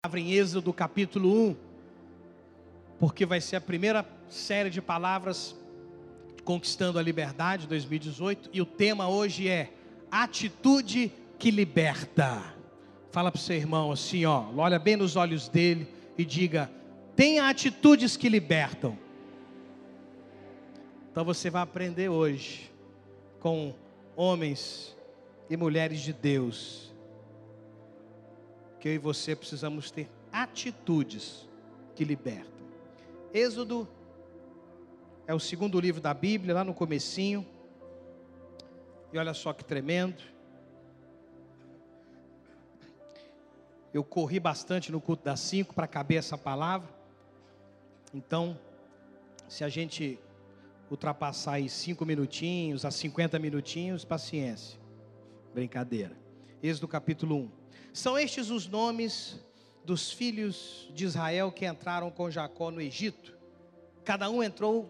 palavra em Êxodo capítulo 1, porque vai ser a primeira série de palavras Conquistando a Liberdade 2018 e o tema hoje é Atitude que Liberta. Fala para o seu irmão assim, ó, olha bem nos olhos dele e diga: tenha atitudes que libertam. Então você vai aprender hoje com homens e mulheres de Deus que eu e você precisamos ter atitudes que libertam. Êxodo é o segundo livro da Bíblia, lá no comecinho. E olha só que tremendo. Eu corri bastante no culto das cinco para caber essa palavra. Então, se a gente ultrapassar aí cinco minutinhos a cinquenta minutinhos, paciência. Brincadeira. Êxodo capítulo 1. São estes os nomes dos filhos de Israel que entraram com Jacó no Egito. Cada um entrou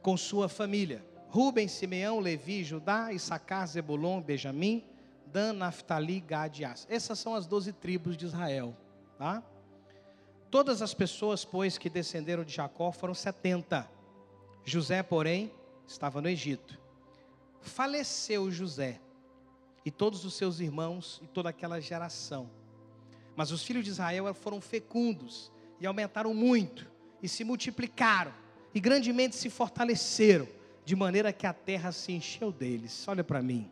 com sua família. Rubem, Simeão, Levi, Judá, Issacar, Zebulon, Benjamim, Dan, Naphtali, Gad e As. Essas são as doze tribos de Israel. Tá? Todas as pessoas, pois, que descenderam de Jacó foram setenta. José, porém, estava no Egito. Faleceu José e todos os seus irmãos e toda aquela geração. Mas os filhos de Israel foram fecundos e aumentaram muito e se multiplicaram e grandemente se fortaleceram, de maneira que a terra se encheu deles. Olha para mim.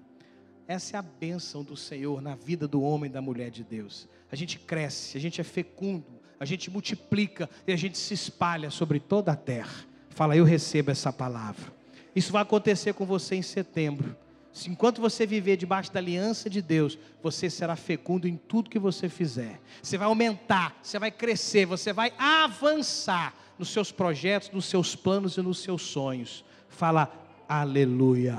Essa é a bênção do Senhor na vida do homem e da mulher de Deus. A gente cresce, a gente é fecundo, a gente multiplica e a gente se espalha sobre toda a terra. Fala, eu recebo essa palavra. Isso vai acontecer com você em setembro. Se enquanto você viver debaixo da aliança de Deus, você será fecundo em tudo que você fizer. Você vai aumentar, você vai crescer, você vai avançar nos seus projetos, nos seus planos e nos seus sonhos. Fala aleluia.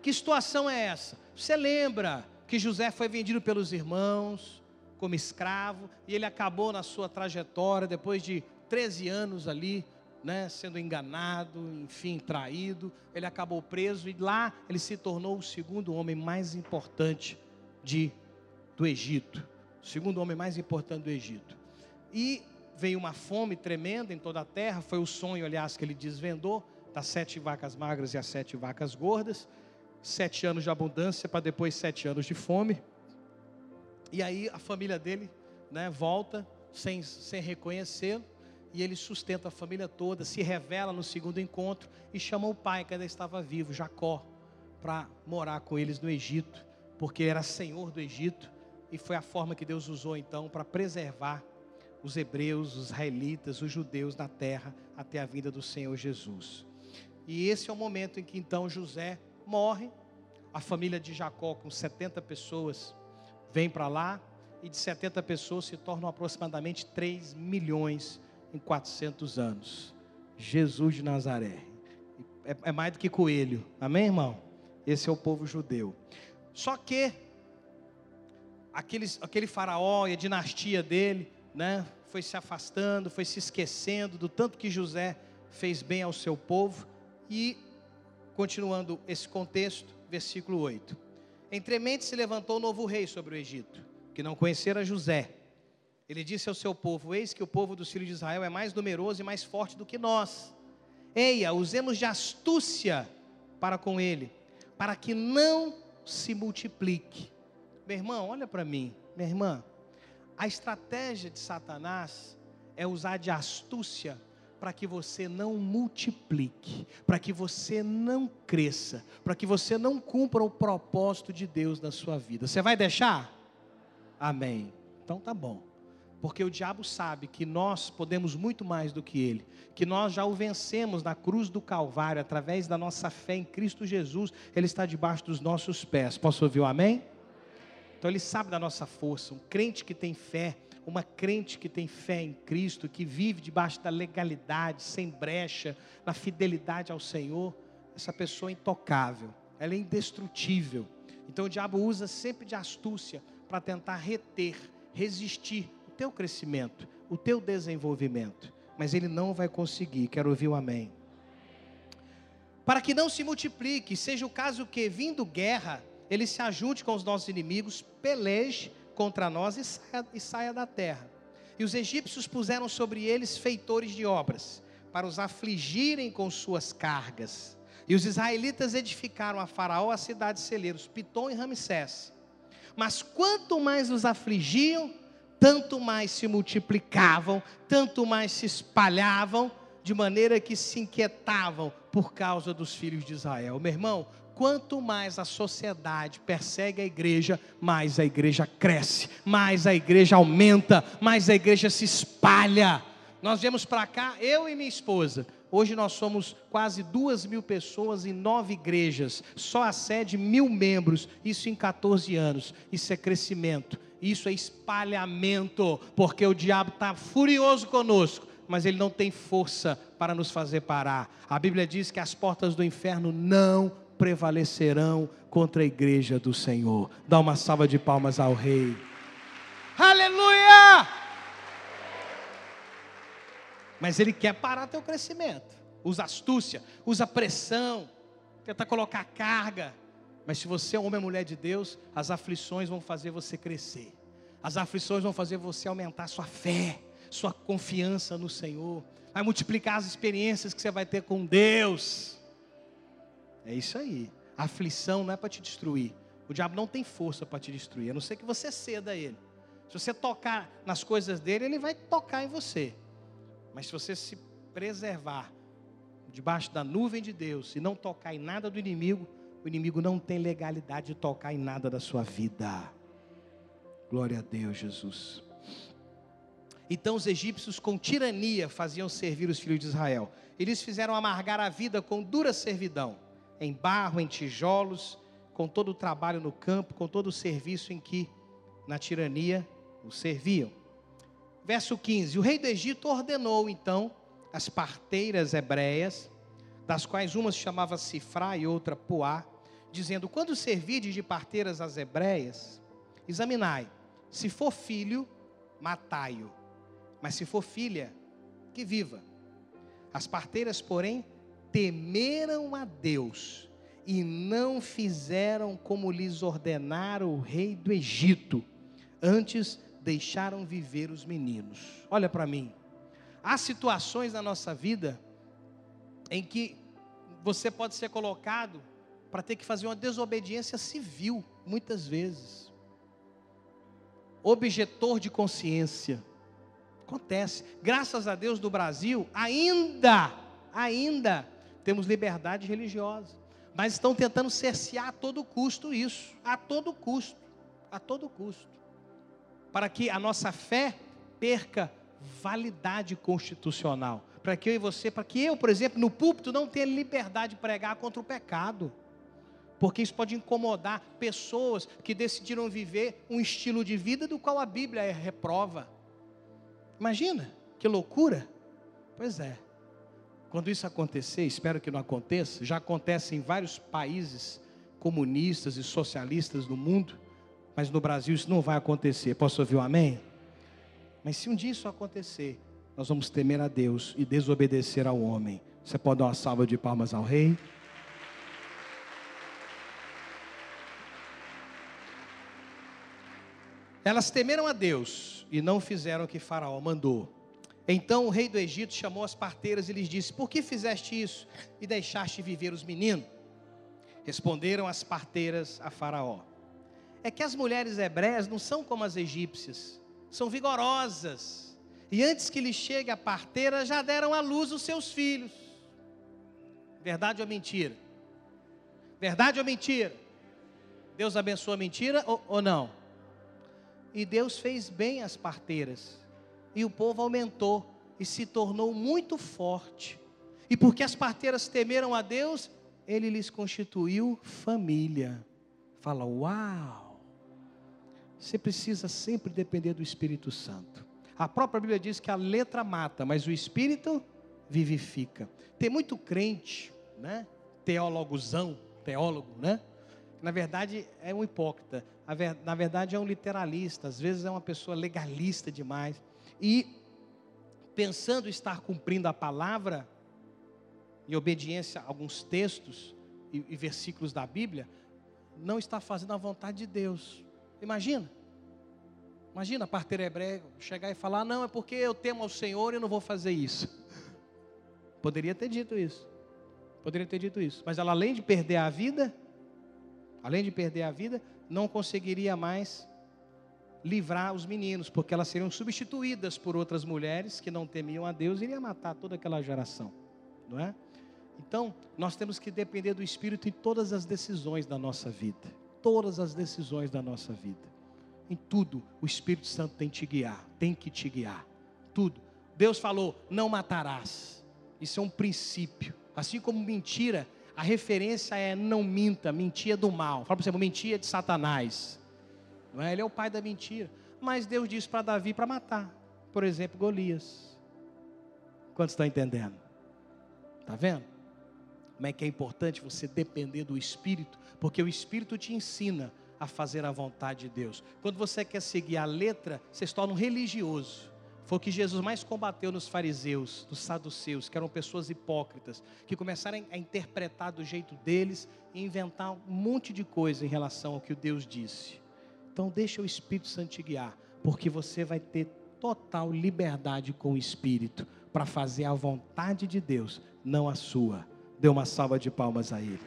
Que situação é essa? Você lembra que José foi vendido pelos irmãos como escravo e ele acabou na sua trajetória depois de 13 anos ali né, sendo enganado, enfim, traído, ele acabou preso e lá ele se tornou o segundo homem mais importante de, do Egito, o segundo homem mais importante do Egito. E veio uma fome tremenda em toda a terra, foi o sonho, aliás, que ele desvendou, das sete vacas magras e as sete vacas gordas, sete anos de abundância para depois sete anos de fome. E aí a família dele né, volta sem, sem reconhecê-lo e ele sustenta a família toda, se revela no segundo encontro e chama o pai que ainda estava vivo, Jacó, para morar com eles no Egito, porque era senhor do Egito e foi a forma que Deus usou então para preservar os hebreus, os israelitas, os judeus na terra até a vinda do Senhor Jesus. E esse é o momento em que então José morre, a família de Jacó com 70 pessoas vem para lá e de 70 pessoas se tornam aproximadamente 3 milhões em 400 anos. Jesus de Nazaré. É, é mais do que coelho. Amém, irmão? Esse é o povo judeu. Só que aqueles, aquele faraó e a dinastia dele, né, foi se afastando, foi se esquecendo do tanto que José fez bem ao seu povo. E, continuando esse contexto, versículo 8: Entremente se levantou um novo rei sobre o Egito, que não conhecera José ele disse ao seu povo: Eis que o povo dos filhos de Israel é mais numeroso e mais forte do que nós. Eia, usemos de astúcia para com ele, para que não se multiplique. Meu irmão, olha para mim, minha irmã. A estratégia de Satanás é usar de astúcia para que você não multiplique, para que você não cresça, para que você não cumpra o propósito de Deus na sua vida. Você vai deixar? Amém. Então tá bom porque o diabo sabe que nós podemos muito mais do que ele, que nós já o vencemos na cruz do Calvário, através da nossa fé em Cristo Jesus, ele está debaixo dos nossos pés. Posso ouvir o amém? Então ele sabe da nossa força, um crente que tem fé, uma crente que tem fé em Cristo, que vive debaixo da legalidade, sem brecha, na fidelidade ao Senhor, essa pessoa é intocável, ela é indestrutível. Então o diabo usa sempre de astúcia para tentar reter, resistir teu crescimento, o teu desenvolvimento, mas ele não vai conseguir. Quero ouvir o amém. Para que não se multiplique, seja o caso que, vindo guerra, ele se ajunte com os nossos inimigos, peleje contra nós e saia, e saia da terra. E os egípcios puseram sobre eles feitores de obras, para os afligirem com suas cargas. E os israelitas edificaram a Faraó a cidade de celeiros, Pitom e Ramsés. Mas quanto mais os afligiam, tanto mais se multiplicavam, tanto mais se espalhavam, de maneira que se inquietavam por causa dos filhos de Israel. Meu irmão, quanto mais a sociedade persegue a igreja, mais a igreja cresce, mais a igreja aumenta, mais a igreja se espalha. Nós viemos para cá, eu e minha esposa. Hoje nós somos quase duas mil pessoas em nove igrejas, só a sede mil membros, isso em 14 anos. Isso é crescimento, isso é espalhamento, porque o diabo está furioso conosco, mas ele não tem força para nos fazer parar. A Bíblia diz que as portas do inferno não prevalecerão contra a igreja do Senhor. Dá uma salva de palmas ao Rei. Aleluia! Mas ele quer parar teu crescimento. Usa astúcia, usa pressão, tenta colocar carga. Mas se você é homem ou mulher de Deus, as aflições vão fazer você crescer. As aflições vão fazer você aumentar sua fé, sua confiança no Senhor. Vai multiplicar as experiências que você vai ter com Deus. É isso aí. A aflição não é para te destruir. O diabo não tem força para te destruir, a não ser que você ceda a ele. Se você tocar nas coisas dele, ele vai tocar em você. Mas se você se preservar debaixo da nuvem de Deus e não tocar em nada do inimigo, o inimigo não tem legalidade de tocar em nada da sua vida. Glória a Deus, Jesus. Então os egípcios com tirania faziam servir os filhos de Israel. Eles fizeram amargar a vida com dura servidão, em barro, em tijolos, com todo o trabalho no campo, com todo o serviço em que na tirania os serviam. Verso 15: O rei do Egito ordenou então as parteiras hebreias, das quais uma se chamava Sifra e outra Puá, dizendo: Quando servirdes de parteiras as hebreias, examinai, se for filho, matai-o, mas se for filha, que viva. As parteiras, porém, temeram a Deus e não fizeram como lhes ordenara o rei do Egito. Antes deixaram viver os meninos. Olha para mim. Há situações na nossa vida em que você pode ser colocado para ter que fazer uma desobediência civil, muitas vezes. Objetor de consciência. Acontece. Graças a Deus no Brasil, ainda, ainda temos liberdade religiosa. Mas estão tentando cercear a todo custo isso. A todo custo. A todo custo para que a nossa fé perca validade constitucional. Para que eu e você, para que eu, por exemplo, no púlpito não tenha liberdade de pregar contra o pecado. Porque isso pode incomodar pessoas que decidiram viver um estilo de vida do qual a Bíblia é reprova. Imagina, que loucura. Pois é. Quando isso acontecer, espero que não aconteça, já acontece em vários países comunistas e socialistas do mundo mas no Brasil isso não vai acontecer. Posso ouvir um amém? Mas se um dia isso acontecer, nós vamos temer a Deus e desobedecer ao homem. Você pode dar uma salva de palmas ao rei? Elas temeram a Deus e não fizeram o que Faraó mandou. Então o rei do Egito chamou as parteiras e lhes disse: Por que fizeste isso e deixaste viver os meninos? Responderam as parteiras a Faraó: é que as mulheres hebreias não são como as egípcias, são vigorosas. E antes que lhe chegue a parteira, já deram à luz os seus filhos. Verdade ou mentira? Verdade ou mentira? Deus abençoa a mentira ou, ou não? E Deus fez bem as parteiras. E o povo aumentou e se tornou muito forte. E porque as parteiras temeram a Deus, ele lhes constituiu família. Fala, uau! Você precisa sempre depender do Espírito Santo. A própria Bíblia diz que a letra mata, mas o Espírito vivifica. Tem muito crente, né? Teólogozão, teólogo, né? Na verdade é um hipócrita. Na verdade é um literalista. Às vezes é uma pessoa legalista demais. E pensando estar cumprindo a palavra, em obediência a alguns textos e, e versículos da Bíblia, não está fazendo a vontade de Deus. Imagina. Imagina a parteira hebreia chegar e falar: Não, é porque eu temo ao Senhor e não vou fazer isso. Poderia ter dito isso. Poderia ter dito isso. Mas ela, além de perder a vida, além de perder a vida, não conseguiria mais livrar os meninos, porque elas seriam substituídas por outras mulheres que não temiam a Deus e iria matar toda aquela geração, não é? Então, nós temos que depender do Espírito em todas as decisões da nossa vida, todas as decisões da nossa vida. Em tudo, o Espírito Santo tem que te guiar, tem que te guiar. Tudo. Deus falou: "Não matarás". Isso é um princípio. Assim como mentira, a referência é não minta, mentira do mal. Fala para você, mentira de Satanás. Não é? Ele é o pai da mentira. Mas Deus disse para Davi para matar, por exemplo, Golias. Quantos estão entendendo? Está vendo? Como é que é importante você depender do Espírito, porque o Espírito te ensina a fazer a vontade de Deus. Quando você quer seguir a letra, você se torna um religioso. Foi o que Jesus mais combateu nos fariseus, nos saduceus, que eram pessoas hipócritas, que começaram a interpretar do jeito deles e inventar um monte de coisa em relação ao que o Deus disse. Então deixa o Espírito Santo te guiar, porque você vai ter total liberdade com o Espírito para fazer a vontade de Deus, não a sua. Dê uma salva de palmas a Ele.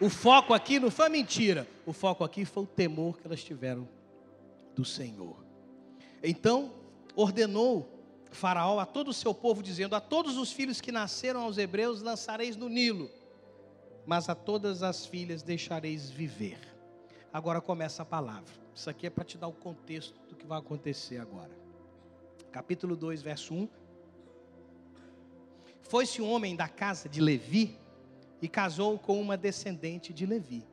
O foco aqui não foi mentira, o foco aqui foi o temor que elas tiveram do Senhor. Então, ordenou Faraó a todo o seu povo, dizendo: A todos os filhos que nasceram aos hebreus lançareis no Nilo mas a todas as filhas deixareis viver. Agora começa a palavra. Isso aqui é para te dar o contexto do que vai acontecer agora. Capítulo 2, verso 1. Foi-se um homem da casa de Levi e casou com uma descendente de Levi.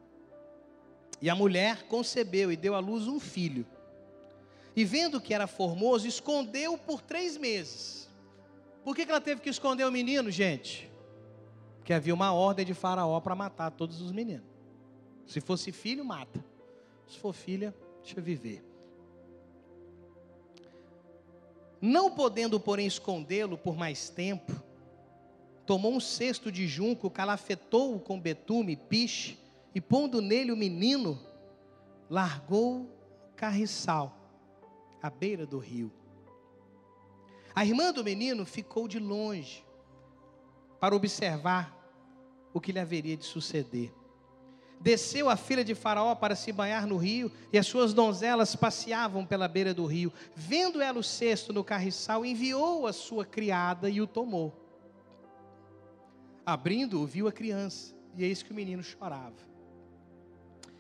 E a mulher concebeu e deu à luz um filho. E vendo que era formoso, escondeu por três meses. Por que, que ela teve que esconder o menino, gente? que havia uma ordem de Faraó para matar todos os meninos. Se fosse filho, mata. Se for filha, deixa viver. Não podendo, porém, escondê-lo por mais tempo, tomou um cesto de junco, calafetou-o com betume, piche, e pondo nele o menino, largou o carriçal à beira do rio. A irmã do menino ficou de longe para observar o que lhe haveria de suceder. Desceu a filha de Faraó para se banhar no rio, e as suas donzelas passeavam pela beira do rio. Vendo ela o cesto no carriçal, enviou a sua criada e o tomou. Abrindo-o, viu a criança, e eis que o menino chorava.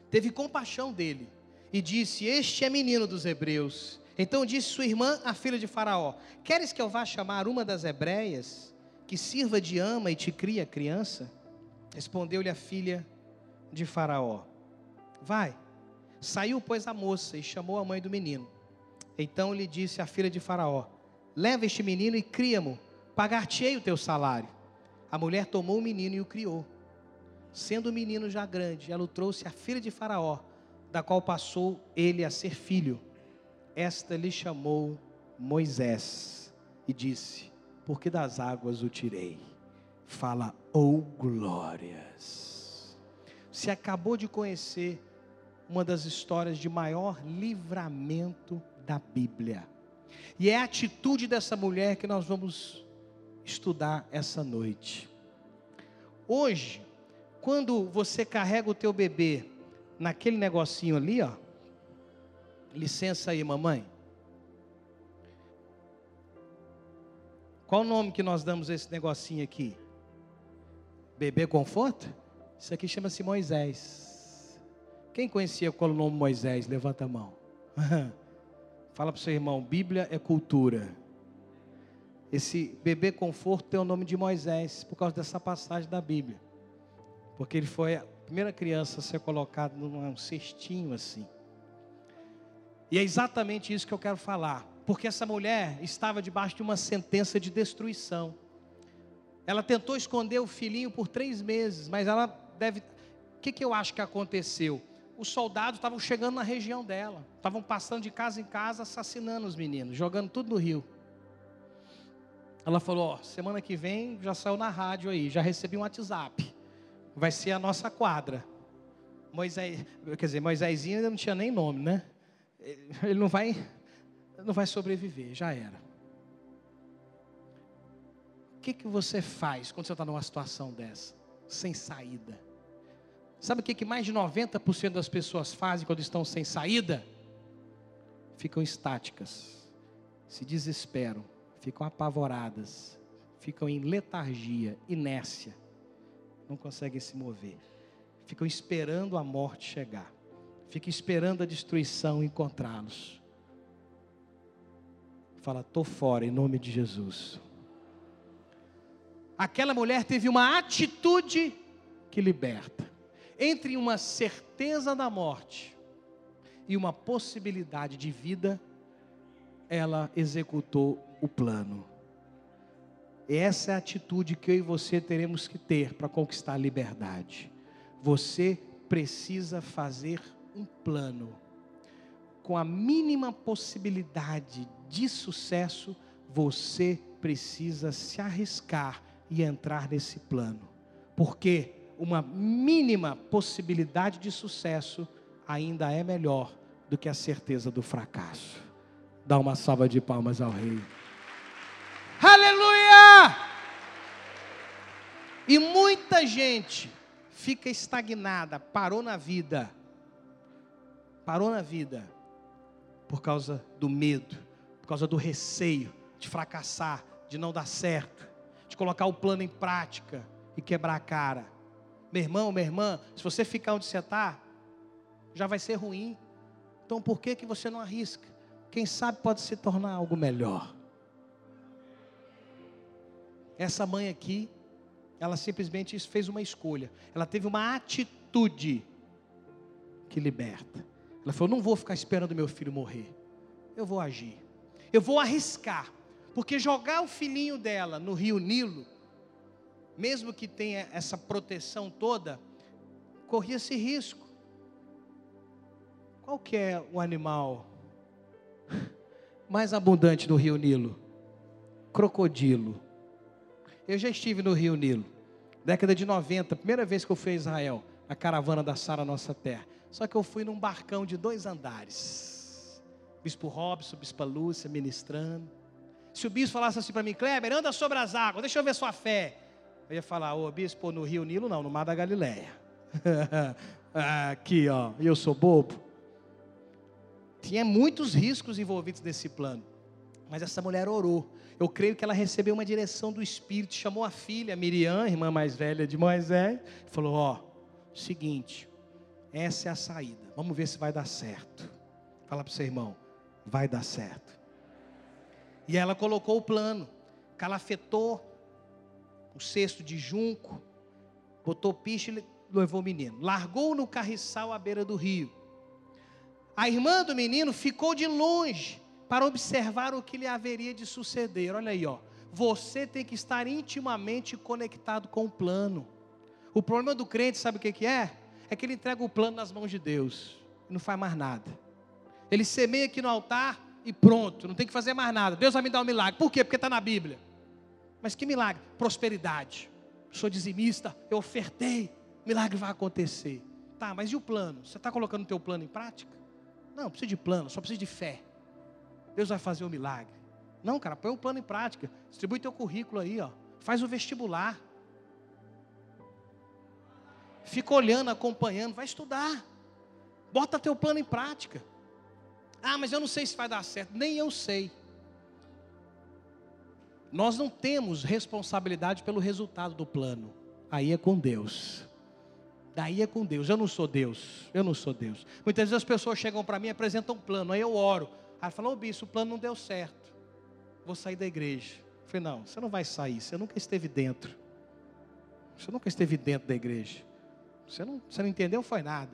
Teve compaixão dele e disse: Este é menino dos hebreus. Então disse sua irmã, a filha de Faraó: Queres que eu vá chamar uma das hebreias, que sirva de ama e te cria a criança? Respondeu-lhe a filha de Faraó: Vai. Saiu, pois, a moça e chamou a mãe do menino. Então lhe disse a filha de Faraó: Leva este menino e cria-mo, pagar-te-ei o teu salário. A mulher tomou o menino e o criou. Sendo o menino já grande, ela o trouxe à filha de Faraó, da qual passou ele a ser filho. Esta lhe chamou Moisés e disse: Porque das águas o tirei fala, ou oh, glórias. Você acabou de conhecer uma das histórias de maior livramento da Bíblia. E é a atitude dessa mulher que nós vamos estudar essa noite. Hoje, quando você carrega o teu bebê naquele negocinho ali, ó. Licença aí, mamãe. Qual o nome que nós damos a esse negocinho aqui? Bebê conforto? Isso aqui chama-se Moisés. Quem conhecia qual o nome Moisés? Levanta a mão. Fala para o seu irmão: Bíblia é cultura. Esse bebê conforto tem o nome de Moisés por causa dessa passagem da Bíblia. Porque ele foi a primeira criança a ser colocado num cestinho assim. E é exatamente isso que eu quero falar. Porque essa mulher estava debaixo de uma sentença de destruição. Ela tentou esconder o filhinho por três meses, mas ela deve. O que, que eu acho que aconteceu? Os soldados estavam chegando na região dela, estavam passando de casa em casa, assassinando os meninos, jogando tudo no rio. Ela falou: ó, semana que vem já saiu na rádio aí, já recebi um WhatsApp. Vai ser a nossa quadra. Moisés, quer dizer, Moisés ainda não tinha nem nome, né? Ele não vai, não vai sobreviver, já era. O que, que você faz quando você está numa situação dessa? Sem saída. Sabe o que, que mais de 90% das pessoas fazem quando estão sem saída? Ficam estáticas, se desesperam, ficam apavoradas, ficam em letargia, inércia, não conseguem se mover, ficam esperando a morte chegar, ficam esperando a destruição encontrá-los. Fala, estou fora em nome de Jesus. Aquela mulher teve uma atitude que liberta entre uma certeza da morte e uma possibilidade de vida, ela executou o plano. Essa é a atitude que eu e você teremos que ter para conquistar a liberdade. Você precisa fazer um plano. Com a mínima possibilidade de sucesso, você precisa se arriscar e entrar nesse plano. Porque uma mínima possibilidade de sucesso ainda é melhor do que a certeza do fracasso. Dá uma salva de palmas ao Rei. Aleluia! E muita gente fica estagnada, parou na vida, parou na vida, por causa do medo, por causa do receio de fracassar, de não dar certo, de colocar o plano em prática e quebrar a cara. Meu irmão, minha irmã, se você ficar onde você está, já vai ser ruim. Então por que, que você não arrisca? Quem sabe pode se tornar algo melhor. Essa mãe aqui, ela simplesmente fez uma escolha. Ela teve uma atitude que liberta. Ela falou: não vou ficar esperando meu filho morrer. Eu vou agir. Eu vou arriscar. Porque jogar o filhinho dela no rio Nilo mesmo que tenha essa proteção toda, corria esse risco. Qual que é o animal mais abundante no Rio Nilo? Crocodilo. Eu já estive no Rio Nilo, década de 90, primeira vez que eu fui a Israel, a caravana da Sara Nossa Terra. Só que eu fui num barcão de dois andares. Bispo Robson, Bispo Lúcia ministrando. Se o bispo falasse assim para mim, Kleber, anda sobre as águas, deixa eu ver sua fé. Eu ia falar, ô bispo, no Rio Nilo não, no Mar da Galileia. Aqui, ó, eu sou bobo. Tinha muitos riscos envolvidos nesse plano. Mas essa mulher orou. Eu creio que ela recebeu uma direção do Espírito, chamou a filha, Miriam, irmã mais velha de Moisés, e falou: Ó, seguinte, essa é a saída. Vamos ver se vai dar certo. Fala para o seu irmão, vai dar certo. E ela colocou o plano, calafetou o cesto de junco, botou piche e levou o menino. Largou no carriçal à beira do rio. A irmã do menino ficou de longe para observar o que lhe haveria de suceder. Olha aí, ó. Você tem que estar intimamente conectado com o plano. O problema do crente, sabe o que, é? É que ele entrega o plano nas mãos de Deus não faz mais nada. Ele semeia aqui no altar e pronto, não tem que fazer mais nada. Deus vai me dar um milagre. Por quê? Porque está na Bíblia. Mas que milagre? Prosperidade. Sou dizimista, eu ofertei, milagre vai acontecer. Tá, mas e o plano? Você está colocando o teu plano em prática? Não, precisa de plano, só precisa de fé. Deus vai fazer o milagre. Não, cara, põe o plano em prática. Distribui teu currículo aí, ó. Faz o vestibular. Fica olhando, acompanhando, vai estudar. Bota teu plano em prática. Ah, mas eu não sei se vai dar certo. Nem eu sei. Nós não temos responsabilidade pelo resultado do plano. Aí é com Deus. Daí é com Deus. Eu não sou Deus. Eu não sou Deus. Muitas vezes as pessoas chegam para mim e apresentam um plano. Aí eu oro. Aí fala, ô bispo, o plano não deu certo. Vou sair da igreja. Eu falei, não, você não vai sair. Você nunca esteve dentro. Você nunca esteve dentro da igreja. Você não, você não entendeu? Foi nada.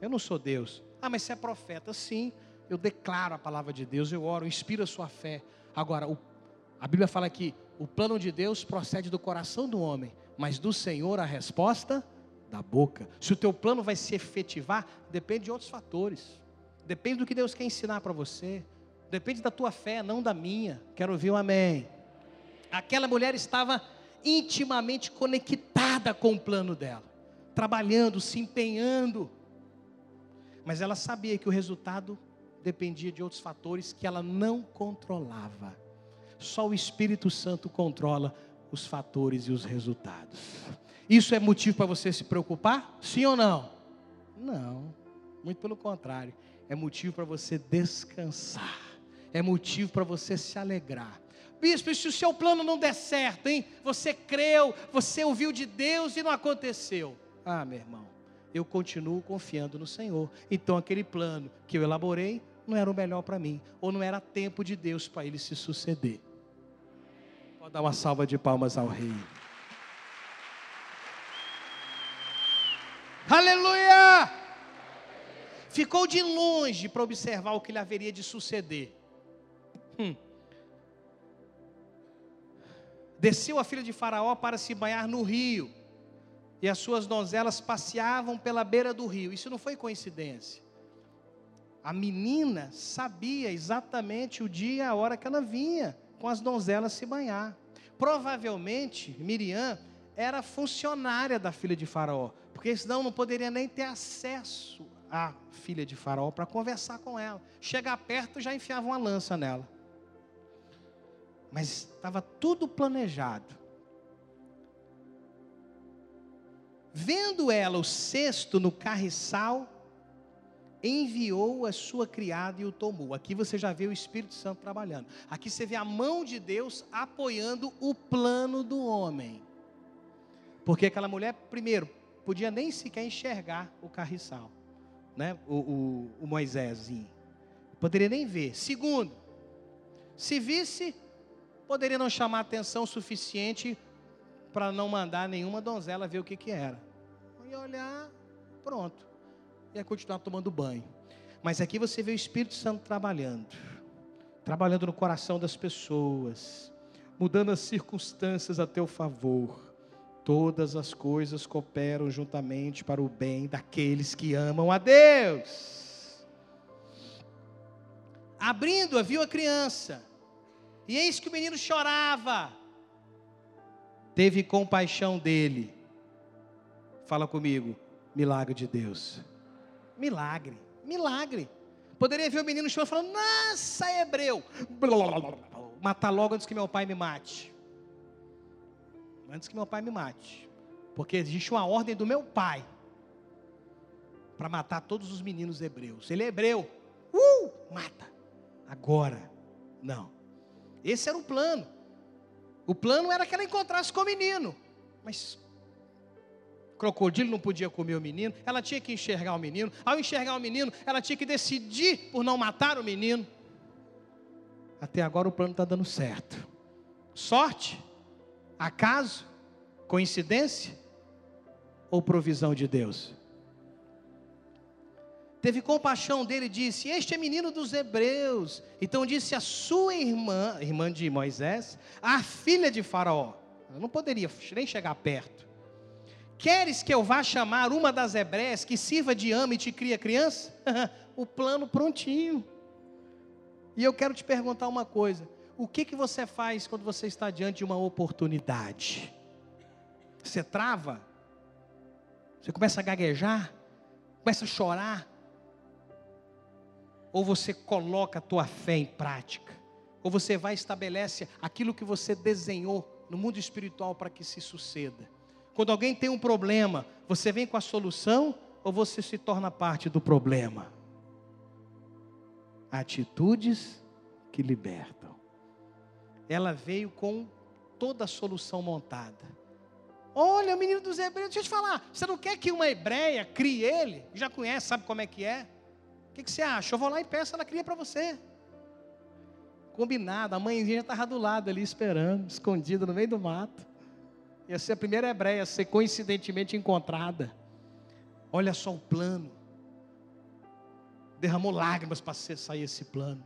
Eu não sou Deus. Ah, mas você é profeta. Sim, eu declaro a palavra de Deus. Eu oro, inspiro a sua fé. Agora, o a Bíblia fala que o plano de Deus procede do coração do homem, mas do Senhor a resposta da boca. Se o teu plano vai se efetivar, depende de outros fatores. Depende do que Deus quer ensinar para você. Depende da tua fé, não da minha. Quero ouvir um amém. Aquela mulher estava intimamente conectada com o plano dela, trabalhando, se empenhando. Mas ela sabia que o resultado dependia de outros fatores que ela não controlava. Só o Espírito Santo controla os fatores e os resultados. Isso é motivo para você se preocupar? Sim ou não? Não, muito pelo contrário. É motivo para você descansar. É motivo para você se alegrar. Bispo, e se o seu plano não der certo, hein? Você creu, você ouviu de Deus e não aconteceu. Ah, meu irmão, eu continuo confiando no Senhor. Então aquele plano que eu elaborei não era o melhor para mim, ou não era tempo de Deus para ele se suceder. Pode dar uma salva de palmas ao rei. Aleluia! Ficou de longe para observar o que lhe haveria de suceder. Hum. Desceu a filha de Faraó para se banhar no rio, e as suas donzelas passeavam pela beira do rio. Isso não foi coincidência. A menina sabia exatamente o dia e a hora que ela vinha com as donzelas se banhar. Provavelmente, Miriam era funcionária da filha de Faraó, porque senão não poderia nem ter acesso à filha de Faraó para conversar com ela. Chegar perto já enfiava uma lança nela. Mas estava tudo planejado. Vendo ela o cesto no carriçal, enviou a sua criada e o tomou. Aqui você já vê o Espírito Santo trabalhando. Aqui você vê a mão de Deus apoiando o plano do homem. Porque aquela mulher, primeiro, podia nem sequer enxergar o carriçal, né? o, o, o. Poderia nem ver. Segundo, se visse, poderia não chamar atenção suficiente para não mandar nenhuma donzela ver o que, que era. E olhar, pronto ia continuar tomando banho. Mas aqui você vê o Espírito Santo trabalhando, trabalhando no coração das pessoas, mudando as circunstâncias a teu favor. Todas as coisas cooperam juntamente para o bem daqueles que amam a Deus. Abrindo-a, viu a criança, e eis que o menino chorava. Teve compaixão dele. Fala comigo, milagre de Deus. Milagre, milagre. Poderia ver o menino chorando falando, nossa, é hebreu. Matar logo antes que meu pai me mate. Antes que meu pai me mate. Porque existe uma ordem do meu pai para matar todos os meninos hebreus. Ele é hebreu. Uh, mata. Agora, não. Esse era o plano. O plano era que ela encontrasse com o menino. Mas crocodilo não podia comer o menino, ela tinha que enxergar o menino. Ao enxergar o menino, ela tinha que decidir por não matar o menino. Até agora o plano está dando certo. Sorte? Acaso? Coincidência? Ou provisão de Deus? Teve compaixão dele e disse: Este é menino dos hebreus. Então disse a sua irmã, irmã de Moisés, a filha de Faraó. Eu não poderia nem chegar perto. Queres que eu vá chamar uma das hebreias que sirva de ama e te cria criança? o plano prontinho. E eu quero te perguntar uma coisa: o que, que você faz quando você está diante de uma oportunidade? Você trava? Você começa a gaguejar? Começa a chorar? Ou você coloca a tua fé em prática? Ou você vai e estabelece aquilo que você desenhou no mundo espiritual para que se suceda? Quando alguém tem um problema, você vem com a solução ou você se torna parte do problema? Atitudes que libertam. Ela veio com toda a solução montada. Olha, menino dos hebreus, deixa eu te falar. Você não quer que uma hebreia crie ele? Já conhece, sabe como é que é? O que, que você acha? Eu vou lá e peço, ela cria para você. Combinado, a mãezinha já estava do lado ali esperando, escondida no meio do mato. Ia ser a primeira hebreia a ser coincidentemente encontrada. Olha só o plano. Derramou lágrimas para sair esse plano.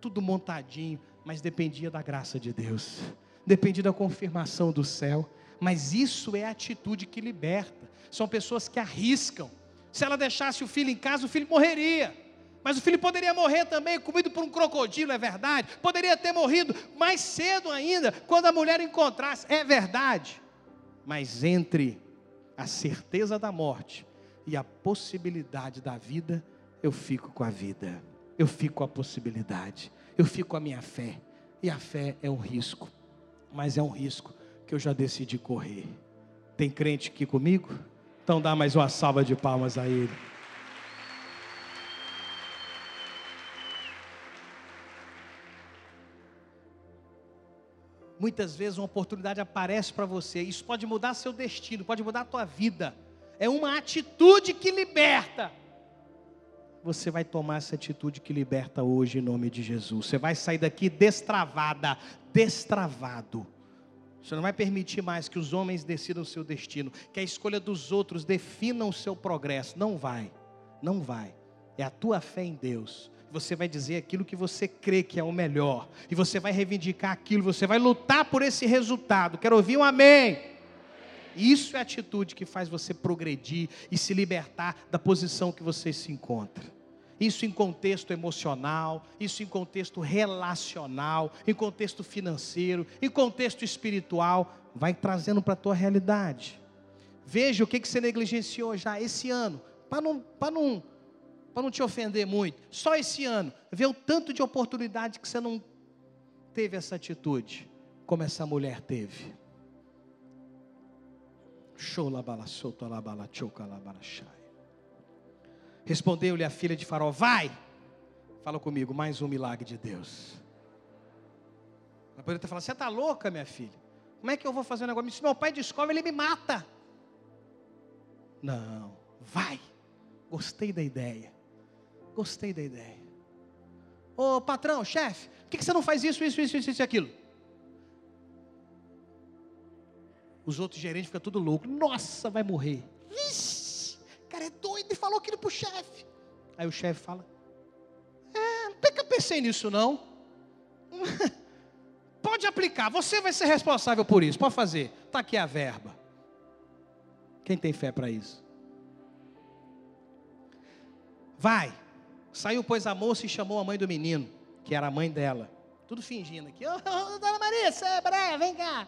Tudo montadinho, mas dependia da graça de Deus. Dependia da confirmação do céu. Mas isso é atitude que liberta. São pessoas que arriscam. Se ela deixasse o filho em casa, o filho morreria. Mas o filho poderia morrer também, comido por um crocodilo, é verdade. Poderia ter morrido mais cedo ainda, quando a mulher encontrasse, é verdade. Mas entre a certeza da morte e a possibilidade da vida, eu fico com a vida, eu fico com a possibilidade, eu fico com a minha fé. E a fé é um risco, mas é um risco que eu já decidi correr. Tem crente aqui comigo? Então dá mais uma salva de palmas a ele. Muitas vezes uma oportunidade aparece para você, isso pode mudar seu destino, pode mudar a tua vida. É uma atitude que liberta. Você vai tomar essa atitude que liberta hoje em nome de Jesus. Você vai sair daqui destravada, destravado. Você não vai permitir mais que os homens decidam o seu destino, que a escolha dos outros defina o seu progresso. Não vai, não vai. É a tua fé em Deus. Você vai dizer aquilo que você crê que é o melhor, e você vai reivindicar aquilo, você vai lutar por esse resultado. Quero ouvir um amém. Isso é a atitude que faz você progredir e se libertar da posição que você se encontra. Isso em contexto emocional, isso em contexto relacional, em contexto financeiro, em contexto espiritual, vai trazendo para a tua realidade. Veja o que, que você negligenciou já esse ano, para não, não, não te ofender muito. Só esse ano, vê o tanto de oportunidade que você não teve essa atitude, como essa mulher teve. Respondeu-lhe a filha de Faraó: Vai, fala comigo, mais um milagre de Deus. Ela poderia ter falado: Você está louca, minha filha? Como é que eu vou fazer um negócio? Se meu pai descobre, ele me mata. Não, vai. Gostei da ideia. Gostei da ideia. Ô patrão, chefe, por que você não faz isso, isso, isso, isso, isso e aquilo? Os outros gerentes ficam tudo louco. Nossa, vai morrer. Vixe cara é doido e falou aquilo para o chefe. Aí o chefe fala: É, não que eu pensei nisso não. Pode aplicar, você vai ser responsável por isso, pode fazer. Está aqui a verba. Quem tem fé para isso? Vai. Saiu, pois, a moça e chamou a mãe do menino, que era a mãe dela. Tudo fingindo aqui. Ô, oh, dona Maria, você é breve, vem cá.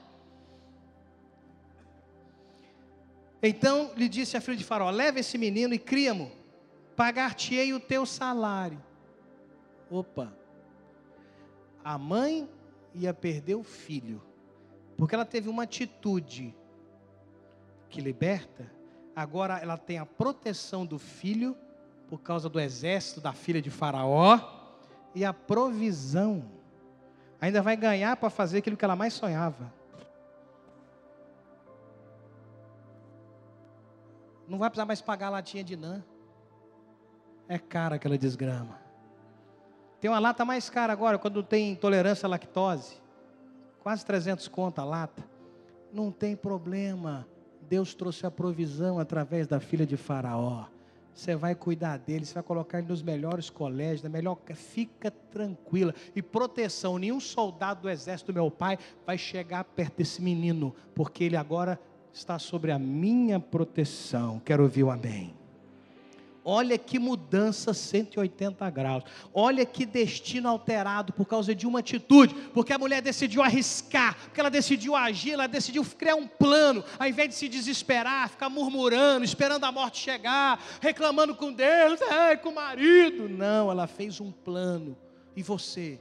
Então lhe disse a filha de Faraó: Leva esse menino e cria-mo, pagar-te-ei o teu salário. Opa, a mãe ia perder o filho, porque ela teve uma atitude que liberta, agora ela tem a proteção do filho, por causa do exército da filha de Faraó, e a provisão. Ainda vai ganhar para fazer aquilo que ela mais sonhava. Não vai precisar mais pagar a latinha de nã. É cara aquela desgrama. Tem uma lata mais cara agora, quando tem intolerância à lactose. Quase 300 conto a lata. Não tem problema. Deus trouxe a provisão através da filha de Faraó. Você vai cuidar dele, você vai colocar ele nos melhores colégios, na melhor. Fica tranquila. E proteção: nenhum soldado do exército do meu pai vai chegar perto desse menino, porque ele agora está sobre a minha proteção. Quero ouvir o amém. Olha que mudança 180 graus. Olha que destino alterado por causa de uma atitude. Porque a mulher decidiu arriscar, porque ela decidiu agir, ela decidiu criar um plano, ao invés de se desesperar, ficar murmurando, esperando a morte chegar, reclamando com Deus, é, com o marido. Não, ela fez um plano. E você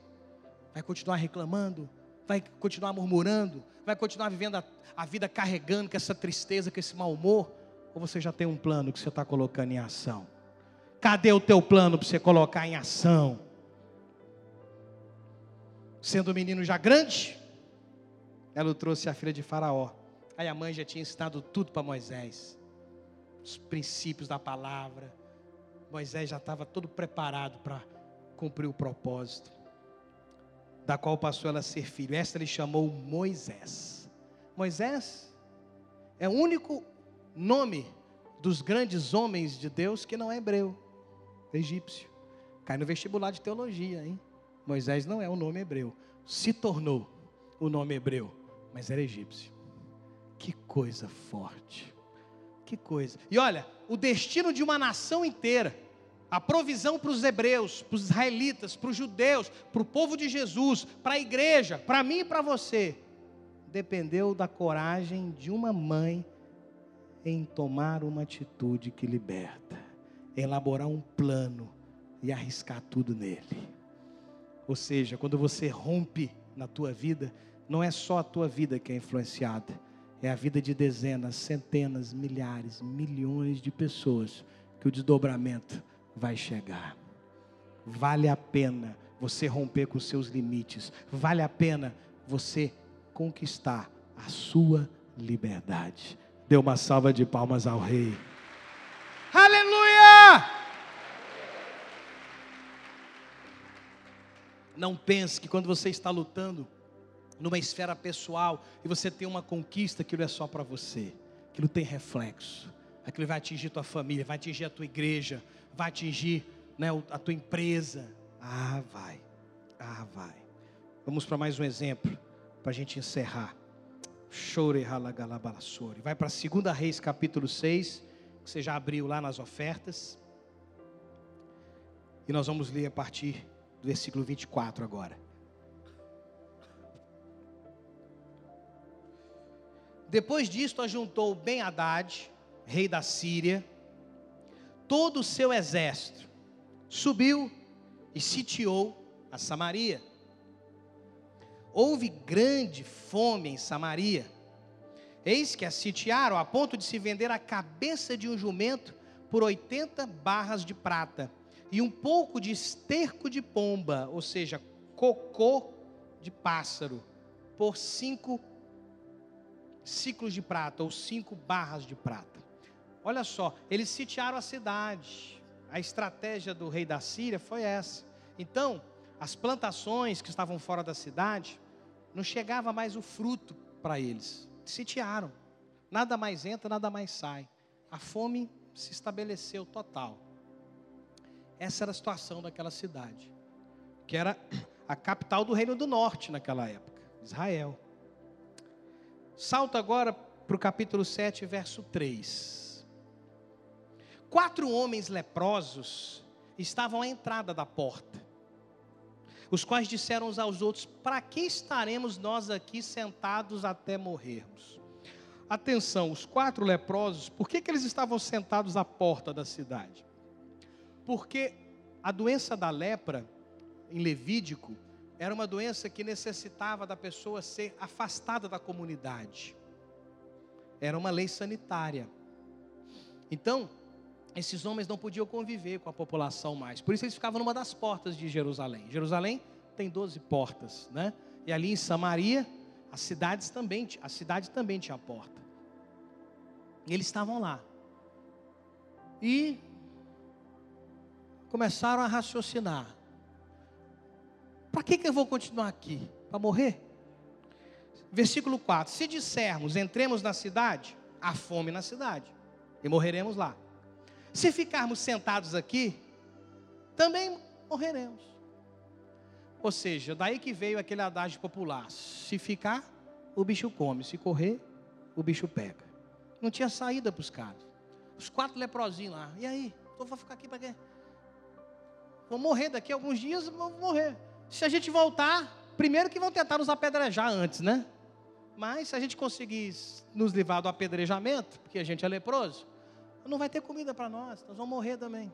vai continuar reclamando? Vai continuar murmurando? Vai continuar vivendo a a vida carregando com essa tristeza, com esse mau humor? Ou você já tem um plano que você está colocando em ação? Cadê o teu plano para você colocar em ação? Sendo um menino já grande, ela trouxe a filha de Faraó. Aí a mãe já tinha ensinado tudo para Moisés, os princípios da palavra. Moisés já estava todo preparado para cumprir o propósito, da qual passou ela a ser filho. Esta ele chamou Moisés. Moisés é o único nome dos grandes homens de Deus que não é hebreu, é egípcio. Cai no vestibular de teologia, hein? Moisés não é o um nome hebreu, se tornou o nome hebreu, mas era egípcio. Que coisa forte. Que coisa. E olha, o destino de uma nação inteira, a provisão para os hebreus, para os israelitas, para os judeus, para o povo de Jesus, para a igreja, para mim e para você, dependeu da coragem de uma mãe em tomar uma atitude que liberta, elaborar um plano e arriscar tudo nele. Ou seja, quando você rompe na tua vida, não é só a tua vida que é influenciada, é a vida de dezenas, centenas, milhares, milhões de pessoas que o desdobramento vai chegar. Vale a pena você romper com seus limites, vale a pena você conquistar a sua liberdade. Dê uma salva de palmas ao Rei. Aleluia! Não pense que quando você está lutando numa esfera pessoal e você tem uma conquista, aquilo é só para você. Aquilo tem reflexo. Aquilo vai atingir tua família, vai atingir a tua igreja, vai atingir né, a tua empresa. Ah, vai. Ah, vai. Vamos para mais um exemplo, para a gente encerrar. Chore halagalabalasore. Vai para 2 Reis capítulo 6, que você já abriu lá nas ofertas. E nós vamos ler a partir do versículo 24 agora. Depois disto, ajuntou Ben Haddad, rei da Síria, todo o seu exército, subiu e sitiou a Samaria. Houve grande fome em Samaria. Eis que a sitiaram a ponto de se vender a cabeça de um jumento por 80 barras de prata e um pouco de esterco de pomba, ou seja, cocô de pássaro, por cinco ciclos de prata ou cinco barras de prata. Olha só, eles sitiaram a cidade. A estratégia do rei da Síria foi essa. Então, as plantações que estavam fora da cidade, não chegava mais o fruto para eles. Sitiaram. Nada mais entra, nada mais sai. A fome se estabeleceu total. Essa era a situação daquela cidade, que era a capital do reino do norte naquela época, Israel. Salta agora para o capítulo 7, verso 3. Quatro homens leprosos estavam à entrada da porta, os quais disseram uns aos outros: Para que estaremos nós aqui sentados até morrermos? Atenção, os quatro leprosos, por que, que eles estavam sentados à porta da cidade? Porque a doença da lepra, em Levídico, era uma doença que necessitava da pessoa ser afastada da comunidade. Era uma lei sanitária. Então, esses homens não podiam conviver com a população mais. Por isso eles ficavam numa das portas de Jerusalém. Jerusalém tem 12 portas, né? E ali em Samaria, as cidades também, a cidade também tinha porta. E eles estavam lá. E começaram a raciocinar. Para que, que eu vou continuar aqui? Para morrer? Versículo 4: Se dissermos, entremos na cidade, há fome na cidade, e morreremos lá. Se ficarmos sentados aqui, também morreremos. Ou seja, daí que veio aquele adágio popular: se ficar, o bicho come, se correr, o bicho pega. Não tinha saída para os caras. Os quatro leprosinhos lá, e aí? Então vou ficar aqui para quê? Vou morrer daqui a alguns dias, vou morrer. Se a gente voltar, primeiro que vão tentar nos apedrejar antes, né? Mas se a gente conseguir nos livrar do apedrejamento, porque a gente é leproso, não vai ter comida para nós, nós vamos morrer também.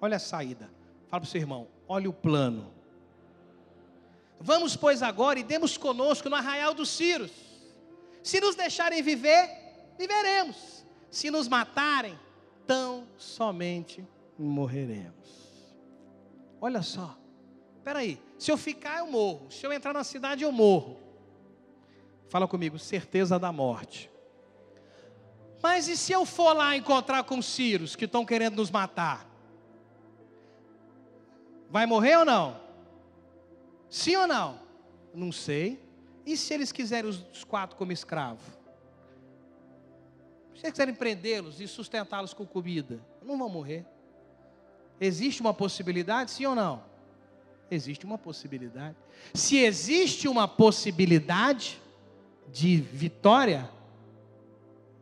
Olha a saída. Fala para o seu irmão, olha o plano. Vamos, pois, agora e demos conosco no arraial dos Círios. Se nos deixarem viver, viveremos. Se nos matarem, tão somente morreremos. Olha só, espera aí, se eu ficar eu morro, se eu entrar na cidade eu morro. Fala comigo, certeza da morte. Mas e se eu for lá encontrar com os Círios que estão querendo nos matar? Vai morrer ou não? Sim ou não? Não sei. E se eles quiserem os quatro como escravo? Se eles quiserem prendê-los e sustentá-los com comida, não vão morrer. Existe uma possibilidade, sim ou não? Existe uma possibilidade. Se existe uma possibilidade de vitória,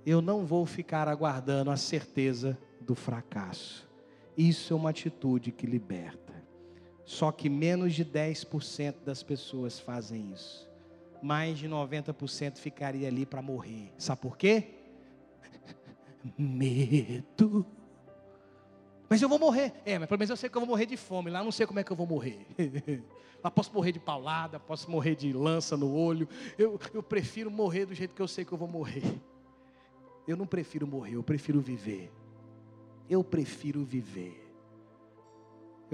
eu não vou ficar aguardando a certeza do fracasso. Isso é uma atitude que liberta. Só que menos de 10% das pessoas fazem isso. Mais de 90% ficaria ali para morrer. Sabe por quê? medo. Mas eu vou morrer. É, mas pelo menos eu sei que eu vou morrer de fome. Lá eu não sei como é que eu vou morrer. Lá posso morrer de paulada, posso morrer de lança no olho. Eu, eu prefiro morrer do jeito que eu sei que eu vou morrer. Eu não prefiro morrer, eu prefiro viver. Eu prefiro viver.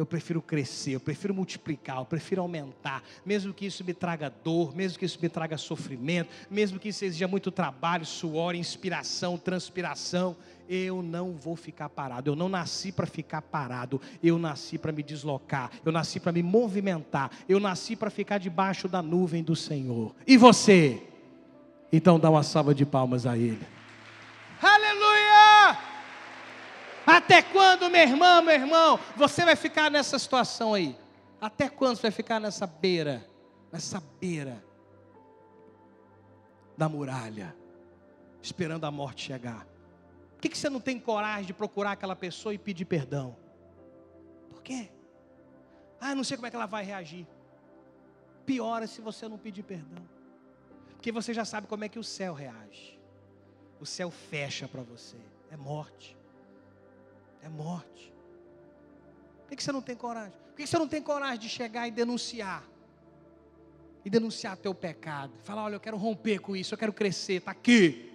Eu prefiro crescer, eu prefiro multiplicar, eu prefiro aumentar, mesmo que isso me traga dor, mesmo que isso me traga sofrimento, mesmo que isso exija muito trabalho, suor, inspiração, transpiração, eu não vou ficar parado. Eu não nasci para ficar parado, eu nasci para me deslocar, eu nasci para me movimentar, eu nasci para ficar debaixo da nuvem do Senhor. E você? Então dá uma salva de palmas a Ele. Aleluia! Até quando, meu irmão, meu irmão, você vai ficar nessa situação aí? Até quando você vai ficar nessa beira, nessa beira da muralha, esperando a morte chegar? Por que, que você não tem coragem de procurar aquela pessoa e pedir perdão? Por quê? Ah, não sei como é que ela vai reagir. Piora se você não pedir perdão. Porque você já sabe como é que o céu reage. O céu fecha para você. É morte. É morte. Por que você não tem coragem? Por que você não tem coragem de chegar e denunciar? E denunciar teu pecado. Falar, olha, eu quero romper com isso, eu quero crescer, está aqui.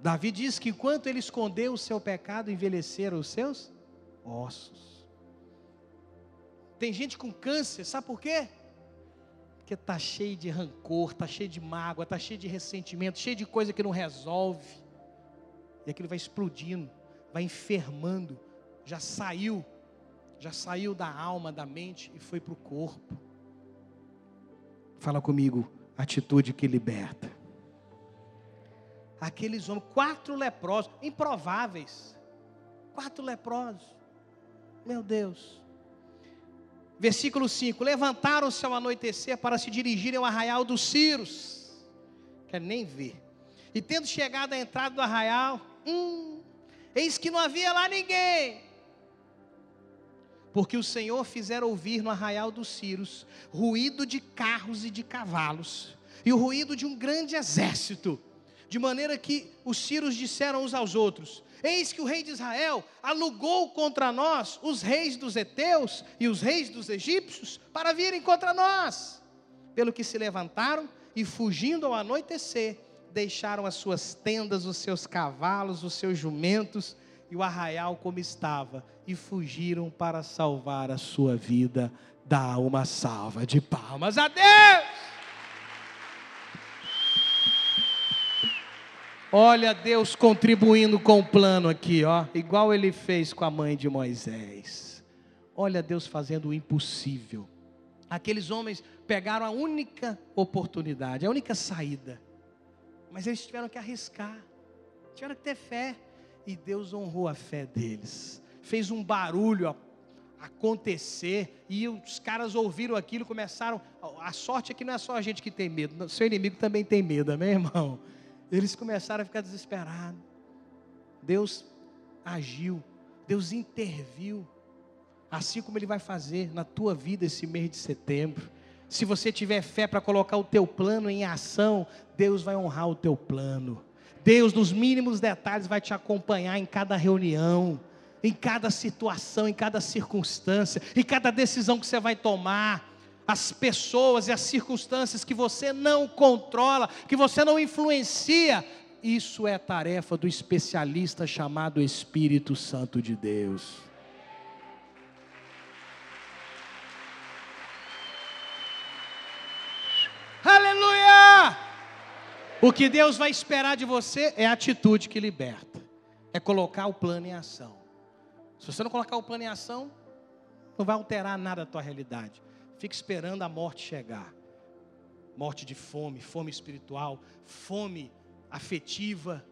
Davi diz que enquanto ele escondeu o seu pecado, envelheceram os seus ossos. Tem gente com câncer, sabe por quê? Porque está cheio de rancor, está cheio de mágoa, está cheio de ressentimento, cheio de coisa que não resolve. E aquilo vai explodindo, vai enfermando. Já saiu, já saiu da alma, da mente e foi para o corpo. Fala comigo, atitude que liberta aqueles homens, quatro leprosos, improváveis. Quatro leprosos. Meu Deus. Versículo 5: Levantaram-se ao anoitecer para se dirigirem ao arraial dos Círios. Quer nem ver. E tendo chegado à entrada do arraial, hum, eis que não havia lá ninguém. Porque o Senhor fizera ouvir no arraial dos Círios ruído de carros e de cavalos, e o ruído de um grande exército de maneira que os sírios disseram uns aos outros: Eis que o rei de Israel alugou contra nós os reis dos heteus e os reis dos egípcios para virem contra nós. Pelo que se levantaram e, fugindo ao anoitecer, deixaram as suas tendas, os seus cavalos, os seus jumentos e o arraial como estava, e fugiram para salvar a sua vida. Dá uma salva de palmas a Deus! Olha Deus contribuindo com o plano aqui, ó, igual ele fez com a mãe de Moisés. Olha Deus fazendo o impossível. Aqueles homens pegaram a única oportunidade, a única saída. Mas eles tiveram que arriscar, tiveram que ter fé. E Deus honrou a fé deles. Fez um barulho acontecer. E os caras ouviram aquilo, começaram. A sorte é que não é só a gente que tem medo, seu inimigo também tem medo, amém, irmão? Eles começaram a ficar desesperados. Deus agiu, Deus interviu, assim como Ele vai fazer na tua vida esse mês de setembro. Se você tiver fé para colocar o teu plano em ação, Deus vai honrar o teu plano. Deus, nos mínimos detalhes, vai te acompanhar em cada reunião, em cada situação, em cada circunstância, em cada decisão que você vai tomar as pessoas e as circunstâncias que você não controla, que você não influencia, isso é tarefa do especialista chamado Espírito Santo de Deus. Aleluia! O que Deus vai esperar de você é a atitude que liberta, é colocar o plano em ação. Se você não colocar o plano em ação, não vai alterar nada da tua realidade fica esperando a morte chegar. Morte de fome, fome espiritual, fome afetiva.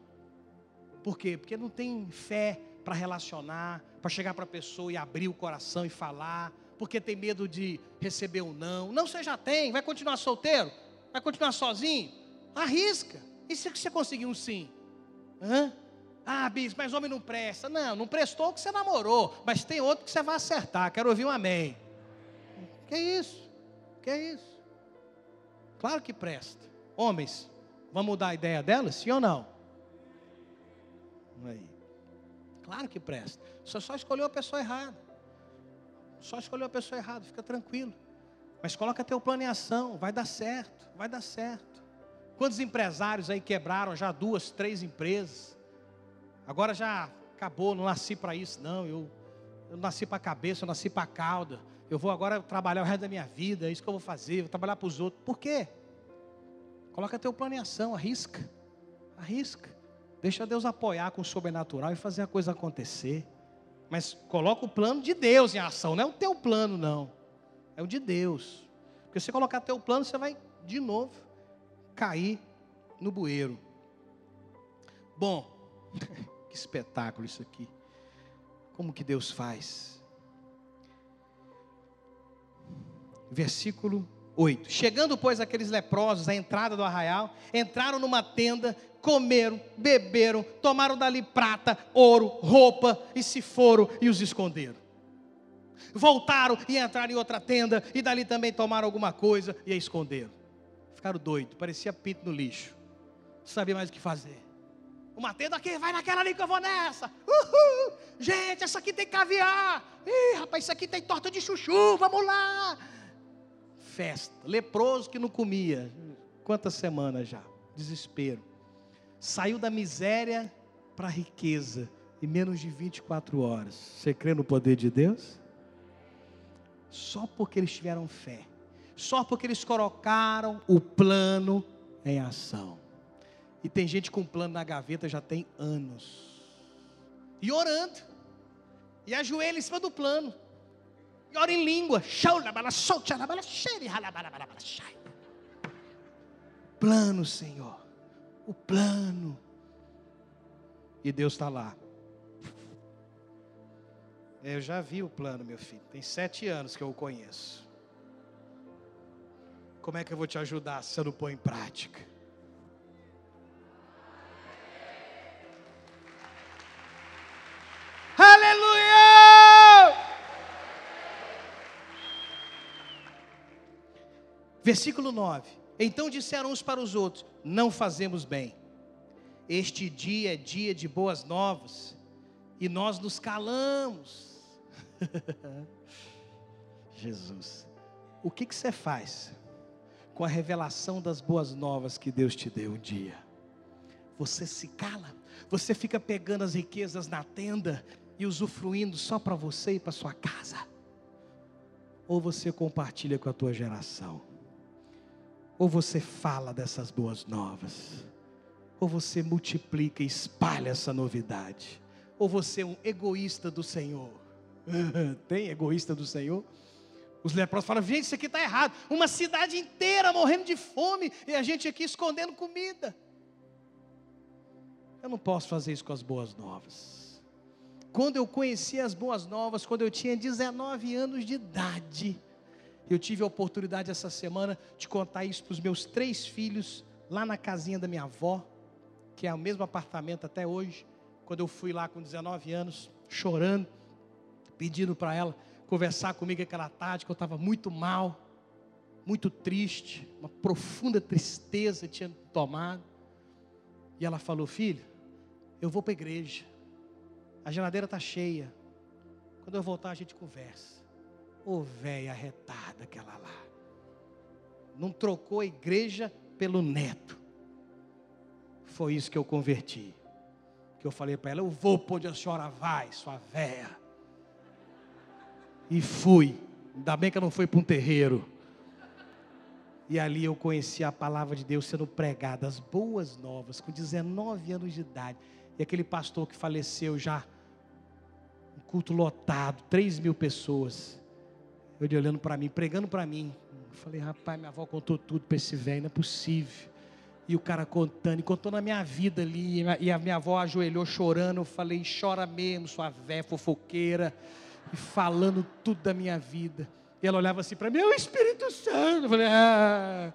Por quê? Porque não tem fé para relacionar, para chegar para a pessoa e abrir o coração e falar, porque tem medo de receber um não. Não você já tem, vai continuar solteiro? Vai continuar sozinho? Arrisca. E se você conseguir um sim? Hã? Ah, bis, mas homem não presta. Não, não prestou que você namorou, mas tem outro que você vai acertar. Quero ouvir um amém. Que isso? Que isso? Claro que presta. Homens, vamos mudar a ideia delas? Sim ou não? Aí. Claro que presta. Você só escolheu a pessoa errada. Só escolheu a pessoa errada, fica tranquilo. Mas coloca teu plano em ação, vai dar certo, vai dar certo. Quantos empresários aí quebraram já duas, três empresas? Agora já acabou, não nasci para isso, não. Eu, eu nasci para a cabeça, eu nasci para a cauda. Eu vou agora trabalhar o resto da minha vida, é isso que eu vou fazer, vou trabalhar para os outros. Por quê? Coloca teu plano em ação, arrisca. Arrisca. Deixa Deus apoiar com o sobrenatural e fazer a coisa acontecer. Mas coloca o plano de Deus em ação, não é o teu plano, não. É o de Deus. Porque se você colocar teu plano, você vai de novo cair no bueiro. Bom, que espetáculo isso aqui. Como que Deus faz? Versículo 8. Chegando, pois, aqueles leprosos à entrada do arraial, entraram numa tenda, comeram, beberam, tomaram dali prata, ouro, roupa e se foram e os esconderam. Voltaram e entraram em outra tenda e dali também tomaram alguma coisa e a esconderam. Ficaram doidos, parecia pinto no lixo. Não sabia mais o que fazer. Uma tenda aqui, vai naquela ali que eu vou nessa. Uhul. Gente, essa aqui tem caviar. Ih, rapaz, isso aqui tem torta de chuchu, vamos lá festa. Leproso que não comia. Quantas semanas já? Desespero. Saiu da miséria para a riqueza em menos de 24 horas. Você crê no poder de Deus? Só porque eles tiveram fé. Só porque eles colocaram o plano em ação. E tem gente com plano na gaveta já tem anos. E orando. E ajoelha em cima do plano e ora em língua. Plano, Senhor. O plano. E Deus está lá. Eu já vi o plano, meu filho. Tem sete anos que eu o conheço. Como é que eu vou te ajudar se eu não põe em prática? Aleluia! Versículo 9: Então disseram uns para os outros: Não fazemos bem. Este dia é dia de boas novas, e nós nos calamos. Jesus, o que, que você faz com a revelação das boas novas que Deus te deu um dia? Você se cala, você fica pegando as riquezas na tenda e usufruindo só para você e para sua casa, ou você compartilha com a tua geração? Ou você fala dessas boas novas, ou você multiplica e espalha essa novidade, ou você é um egoísta do Senhor. Tem egoísta do Senhor? Os leprosos falam: gente, isso aqui está errado. Uma cidade inteira morrendo de fome e a gente aqui escondendo comida. Eu não posso fazer isso com as boas novas. Quando eu conheci as boas novas, quando eu tinha 19 anos de idade, eu tive a oportunidade essa semana de contar isso para os meus três filhos, lá na casinha da minha avó, que é o mesmo apartamento até hoje. Quando eu fui lá com 19 anos, chorando, pedindo para ela conversar comigo aquela tarde, que eu estava muito mal, muito triste, uma profunda tristeza tinha tomado. E ela falou: Filho, eu vou para a igreja, a geladeira está cheia. Quando eu voltar, a gente conversa. Ô oh, velha retada aquela lá. Não trocou a igreja pelo neto. Foi isso que eu converti. Que eu falei para ela: Eu vou para onde a senhora vai, sua velha. E fui. Ainda bem que eu não fui para um terreiro. E ali eu conheci a palavra de Deus sendo pregada, as boas novas, com 19 anos de idade. E aquele pastor que faleceu já, um culto lotado, 3 mil pessoas. Ele olhando para mim, pregando para mim. Eu falei, rapaz, minha avó contou tudo para esse velho, não é possível. E o cara contando, e contou na minha vida ali, e a minha avó ajoelhou chorando. Eu falei, chora mesmo, sua véia fofoqueira, e falando tudo da minha vida. E ela olhava assim para mim, é o Espírito Santo. Eu falei, ah.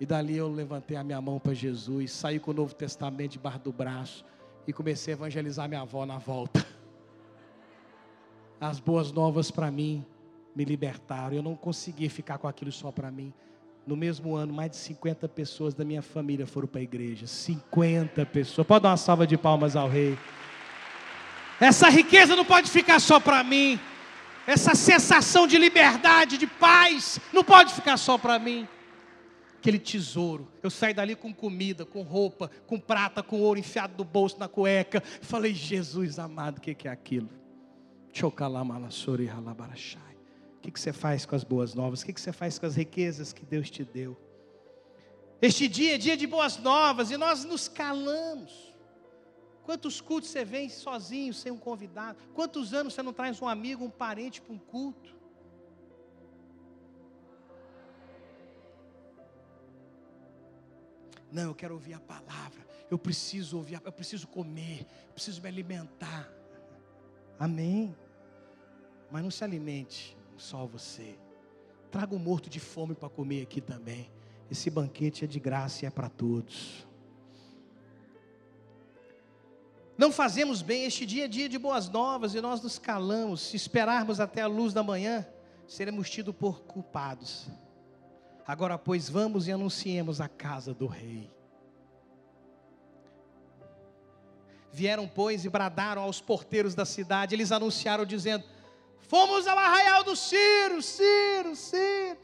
E dali eu levantei a minha mão para Jesus, saí com o Novo Testamento debaixo do braço e comecei a evangelizar minha avó na volta as boas novas para mim me libertaram. Eu não consegui ficar com aquilo só para mim. No mesmo ano, mais de 50 pessoas da minha família foram para a igreja. 50 pessoas. Pode dar uma salva de palmas ao rei. Essa riqueza não pode ficar só para mim. Essa sensação de liberdade, de paz, não pode ficar só para mim. Aquele tesouro. Eu saí dali com comida, com roupa, com prata, com ouro enfiado no bolso, na cueca. Falei, Jesus amado, o que, que é aquilo? O que, que você faz com as boas novas? O que, que você faz com as riquezas que Deus te deu? Este dia é dia de boas novas e nós nos calamos. Quantos cultos você vem sozinho, sem um convidado? Quantos anos você não traz um amigo, um parente para um culto? Não, eu quero ouvir a palavra. Eu preciso ouvir, eu preciso comer, eu preciso me alimentar. Amém. Mas não se alimente só você. Traga um morto de fome para comer aqui também. Esse banquete é de graça e é para todos. Não fazemos bem, este dia é dia de boas novas e nós nos calamos. Se esperarmos até a luz da manhã, seremos tidos por culpados. Agora, pois, vamos e anunciemos a casa do rei. Vieram, pois, e bradaram aos porteiros da cidade. Eles anunciaram, dizendo: Fomos ao arraial dos Ciro, Ciro, Ciro.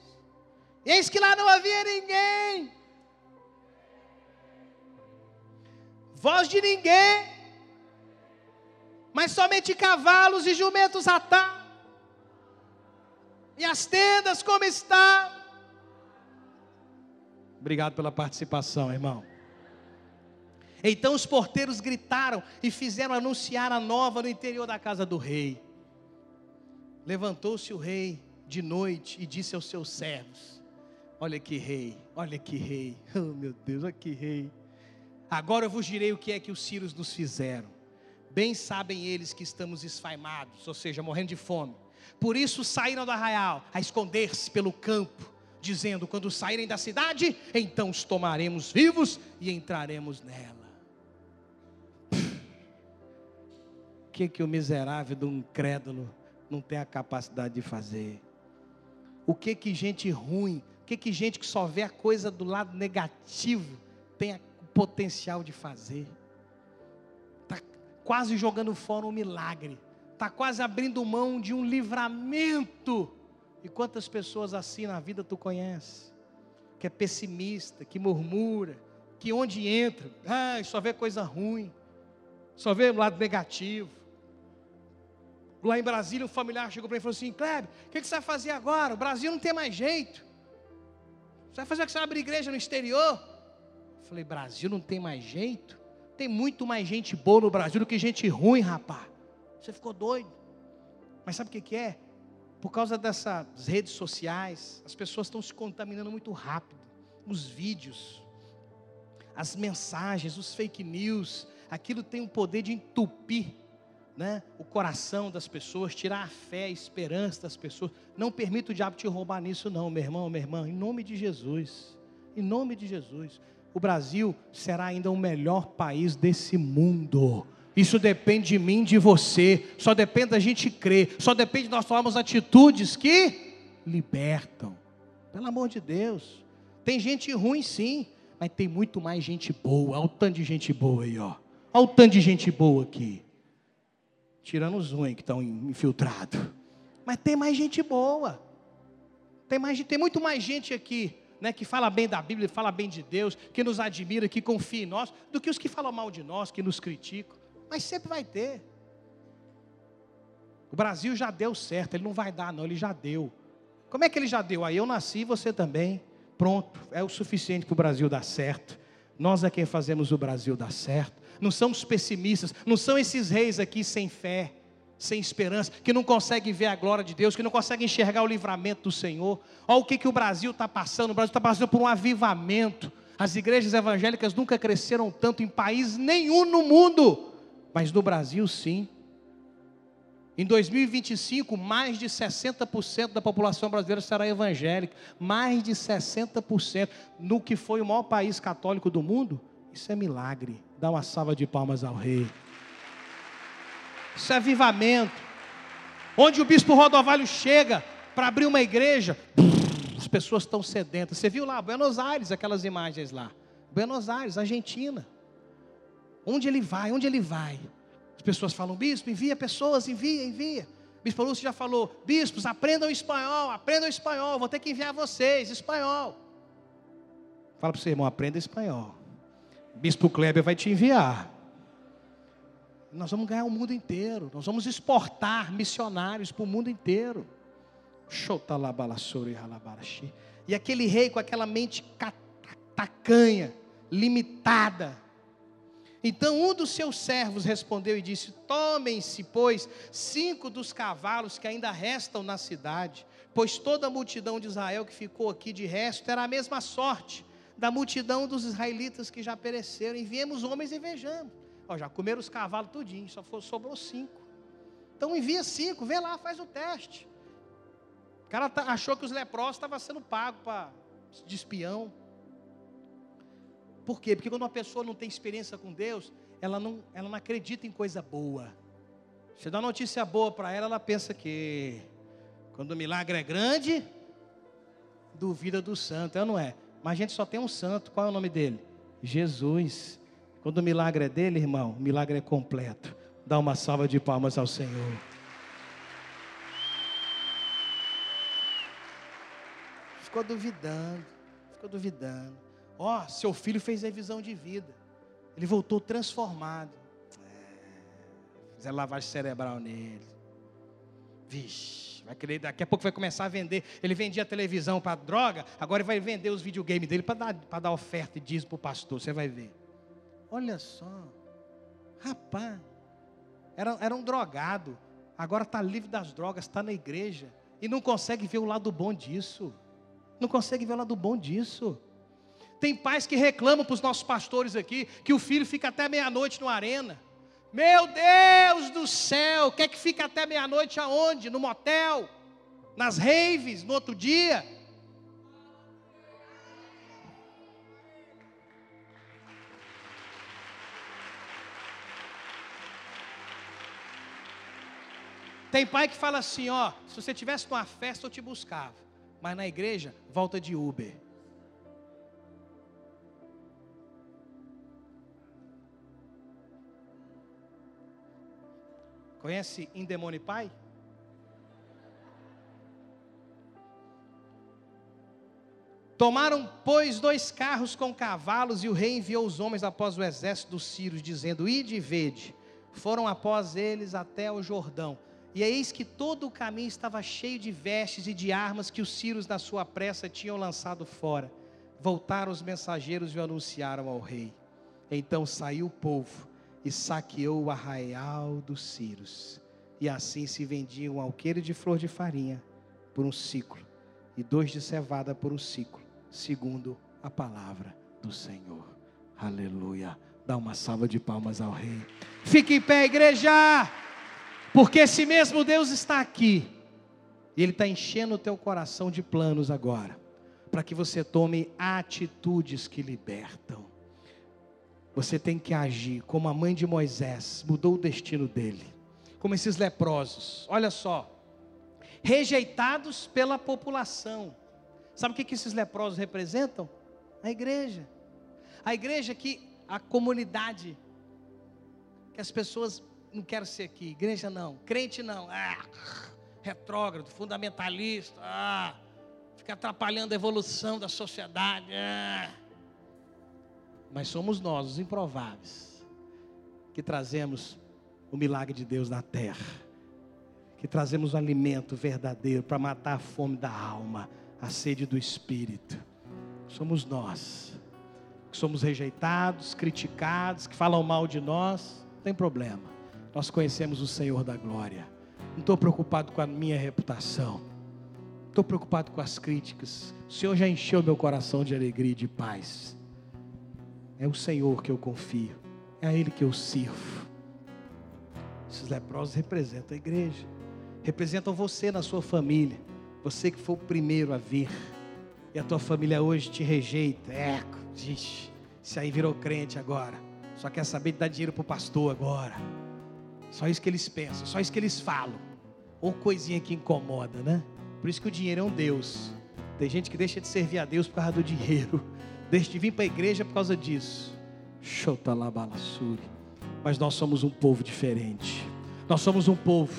Eis que lá não havia ninguém. Voz de ninguém mas somente cavalos e jumentos atá. E as tendas como está. Obrigado pela participação, irmão. Então os porteiros gritaram e fizeram anunciar a nova no interior da casa do rei. Levantou-se o rei de noite e disse aos seus servos: Olha que rei, olha que rei, oh meu Deus, olha que rei. Agora eu vos direi o que é que os sírios nos fizeram. Bem sabem eles que estamos esfaimados, ou seja, morrendo de fome. Por isso saíram do arraial a esconder-se pelo campo, dizendo: Quando saírem da cidade, então os tomaremos vivos e entraremos nela. O que, que o miserável do incrédulo não tem a capacidade de fazer? O que que gente ruim, o que que gente que só vê a coisa do lado negativo tem o potencial de fazer? Quase jogando fora um milagre, está quase abrindo mão de um livramento. E quantas pessoas assim na vida tu conhece? Que é pessimista, que murmura, que onde entra, ah, só vê coisa ruim, só vê o lado negativo. Lá em Brasília, um familiar chegou para mim e falou assim: Kleber, o que, que, você vai fazer agora? O Brasil não tem mais jeito. Você vai fazer o que você abrir igreja no exterior? Eu falei: Brasil não tem mais jeito? Tem muito mais gente boa no Brasil do que gente ruim, rapaz. Você ficou doido. Mas sabe o que, que é? Por causa dessas redes sociais, as pessoas estão se contaminando muito rápido. Os vídeos, as mensagens, os fake news, aquilo tem o poder de entupir né, o coração das pessoas, tirar a fé, a esperança das pessoas. Não permita o diabo te roubar nisso, não, meu irmão, minha irmã, em nome de Jesus. Em nome de Jesus o Brasil será ainda o melhor país desse mundo. Isso depende de mim, de você. Só depende da gente crer. Só depende de nós tomarmos atitudes que libertam. Pelo amor de Deus. Tem gente ruim sim, mas tem muito mais gente boa. Olha o tanto de gente boa aí, ó. Olha o tanto de gente boa aqui. Tirando os ruins que estão infiltrados. Mas tem mais gente boa. Tem, mais, tem muito mais gente aqui né, que fala bem da Bíblia, fala bem de Deus, que nos admira, que confia em nós, do que os que falam mal de nós, que nos criticam. Mas sempre vai ter. O Brasil já deu certo, ele não vai dar, não, ele já deu. Como é que ele já deu? Aí eu nasci, você também. Pronto, é o suficiente para o Brasil dar certo. Nós é quem fazemos o Brasil dar certo. Não somos pessimistas, não são esses reis aqui sem fé sem esperança, que não consegue ver a glória de Deus, que não consegue enxergar o livramento do Senhor. Olha o que, que o Brasil está passando: o Brasil está passando por um avivamento. As igrejas evangélicas nunca cresceram tanto em país nenhum no mundo, mas no Brasil sim. Em 2025, mais de 60% da população brasileira será evangélica. Mais de 60%. No que foi o maior país católico do mundo, isso é milagre. Dá uma salva de palmas ao rei. Isso é avivamento. Onde o bispo Rodovalho chega para abrir uma igreja, pessoas estão sedentas. Você viu lá, Buenos Aires, aquelas imagens lá. Buenos Aires, Argentina. Onde ele vai? Onde ele vai? As pessoas falam, bispo, envia pessoas, envia, envia. Bispo Lúcio já falou, bispos, aprendam espanhol, aprendam espanhol, vou ter que enviar vocês, espanhol. Fala para o seu irmão, aprenda espanhol. Bispo Kleber vai te enviar. Nós vamos ganhar o mundo inteiro. Nós vamos exportar missionários para o mundo inteiro. E aquele rei com aquela mente tacanha, limitada. Então um dos seus servos respondeu e disse: Tomem-se, pois, cinco dos cavalos que ainda restam na cidade, pois toda a multidão de Israel que ficou aqui de resto era a mesma sorte da multidão dos israelitas que já pereceram. Enviemos homens e vejamos. Ó, já comeram os cavalos tudinho, só for, sobrou cinco. Então envia cinco, vê lá, faz o teste. O cara tá, achou que os leprosos estavam sendo pagos de espião. Por quê? Porque quando uma pessoa não tem experiência com Deus, ela não, ela não acredita em coisa boa. Você dá notícia boa para ela, ela pensa que quando o milagre é grande, duvida do santo, é não é? Mas a gente só tem um santo, qual é o nome dele? Jesus. Quando o milagre é dele, irmão, o milagre é completo. Dá uma salva de palmas ao Senhor. Ficou duvidando, ficou duvidando. Ó, oh, seu filho fez revisão de vida. Ele voltou transformado. É, fizeram lavagem cerebral nele. Vixe, vai querer, daqui a pouco vai começar a vender. Ele vendia televisão para droga, agora vai vender os videogames dele para dar, dar oferta e dízimo para o pastor. Você vai ver. Olha só, rapaz, era, era um drogado, agora está livre das drogas, está na igreja e não consegue ver o lado bom disso. Não consegue ver o lado bom disso. Tem pais que reclamam para os nossos pastores aqui que o filho fica até meia-noite no arena. Meu Deus do céu, quer que fica até meia-noite aonde? No motel? Nas raves, no outro dia? Tem pai que fala assim, ó, se você tivesse numa festa eu te buscava, mas na igreja volta de Uber. Conhece Indemone Pai? Tomaram, pois, dois carros com cavalos, e o rei enviou os homens após o exército dos sírios, dizendo: Ide e vede. Foram após eles até o Jordão. E eis que todo o caminho estava cheio de vestes e de armas que os sírios, na sua pressa, tinham lançado fora. Voltaram os mensageiros e o anunciaram ao rei. Então saiu o povo e saqueou o arraial dos sírios. E assim se vendia um alqueire de flor de farinha por um ciclo, e dois de cevada por um ciclo, segundo a palavra do Senhor. Aleluia. Dá uma salva de palmas ao rei. Fique em pé, igreja! Porque esse mesmo Deus está aqui. E Ele está enchendo o teu coração de planos agora. Para que você tome atitudes que libertam. Você tem que agir como a mãe de Moisés mudou o destino dele. Como esses leprosos. Olha só. Rejeitados pela população. Sabe o que, que esses leprosos representam? A igreja. A igreja que a comunidade que as pessoas não quero ser aqui, igreja não, crente não, ah, retrógrado, fundamentalista, ah, fica atrapalhando a evolução da sociedade. Ah. Mas somos nós, os improváveis, que trazemos o milagre de Deus na terra, que trazemos o alimento verdadeiro para matar a fome da alma, a sede do espírito. Somos nós, que somos rejeitados, criticados, que falam mal de nós, não tem problema nós conhecemos o Senhor da glória. Não estou preocupado com a minha reputação. Estou preocupado com as críticas. O Senhor já encheu meu coração de alegria e de paz. É o Senhor que eu confio. É a Ele que eu sirvo. Esses leprosos representam a igreja. Representam você na sua família. Você que foi o primeiro a vir. E a tua família hoje te rejeita. É, ixi, se aí virou crente agora. Só quer saber de dar dinheiro para o pastor agora. Só isso que eles pensam, só isso que eles falam. Ou coisinha que incomoda, né? Por isso que o dinheiro é um Deus. Tem gente que deixa de servir a Deus por causa do dinheiro. Deixa de vir para a igreja por causa disso. Xotalabalassuri. Mas nós somos um povo diferente. Nós somos um povo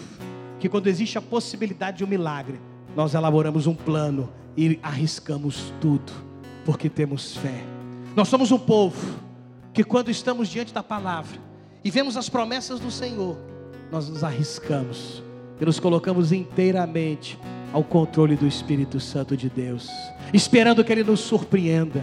que quando existe a possibilidade de um milagre, nós elaboramos um plano e arriscamos tudo, porque temos fé. Nós somos um povo que quando estamos diante da palavra e vemos as promessas do Senhor, nós nos arriscamos e nos colocamos inteiramente ao controle do Espírito Santo de Deus, esperando que Ele nos surpreenda.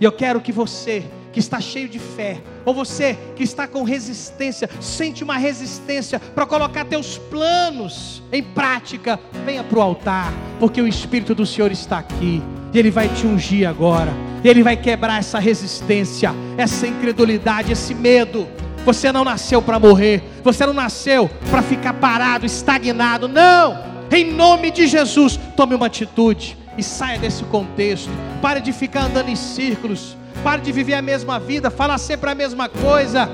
E eu quero que você que está cheio de fé, ou você que está com resistência, sente uma resistência para colocar teus planos em prática, venha para o altar, porque o Espírito do Senhor está aqui, e Ele vai te ungir agora, Ele vai quebrar essa resistência, essa incredulidade, esse medo. Você não nasceu para morrer, você não nasceu para ficar parado, estagnado, não! Em nome de Jesus, tome uma atitude e saia desse contexto. Pare de ficar andando em círculos. Pare de viver a mesma vida, falar sempre a mesma coisa.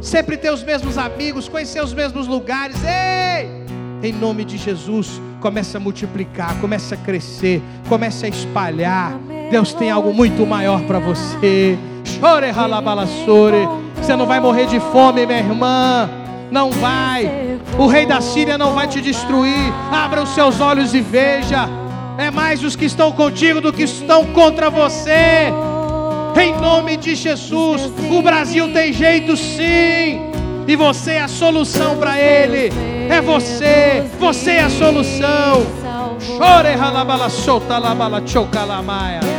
Sempre ter os mesmos amigos, conhecer os mesmos lugares. Ei! Em nome de Jesus, comece a multiplicar, comece a crescer, comece a espalhar. Deus tem algo muito maior para você. Chore, ralabalassore. Você não vai morrer de fome, minha irmã. Não vai. O rei da Síria não vai te destruir. Abra os seus olhos e veja. É mais os que estão contigo do que estão contra você. Em nome de Jesus, o Brasil tem jeito sim. E você é a solução para ele. É você. Você é a solução. Chore halabala solta labala chocalamaya.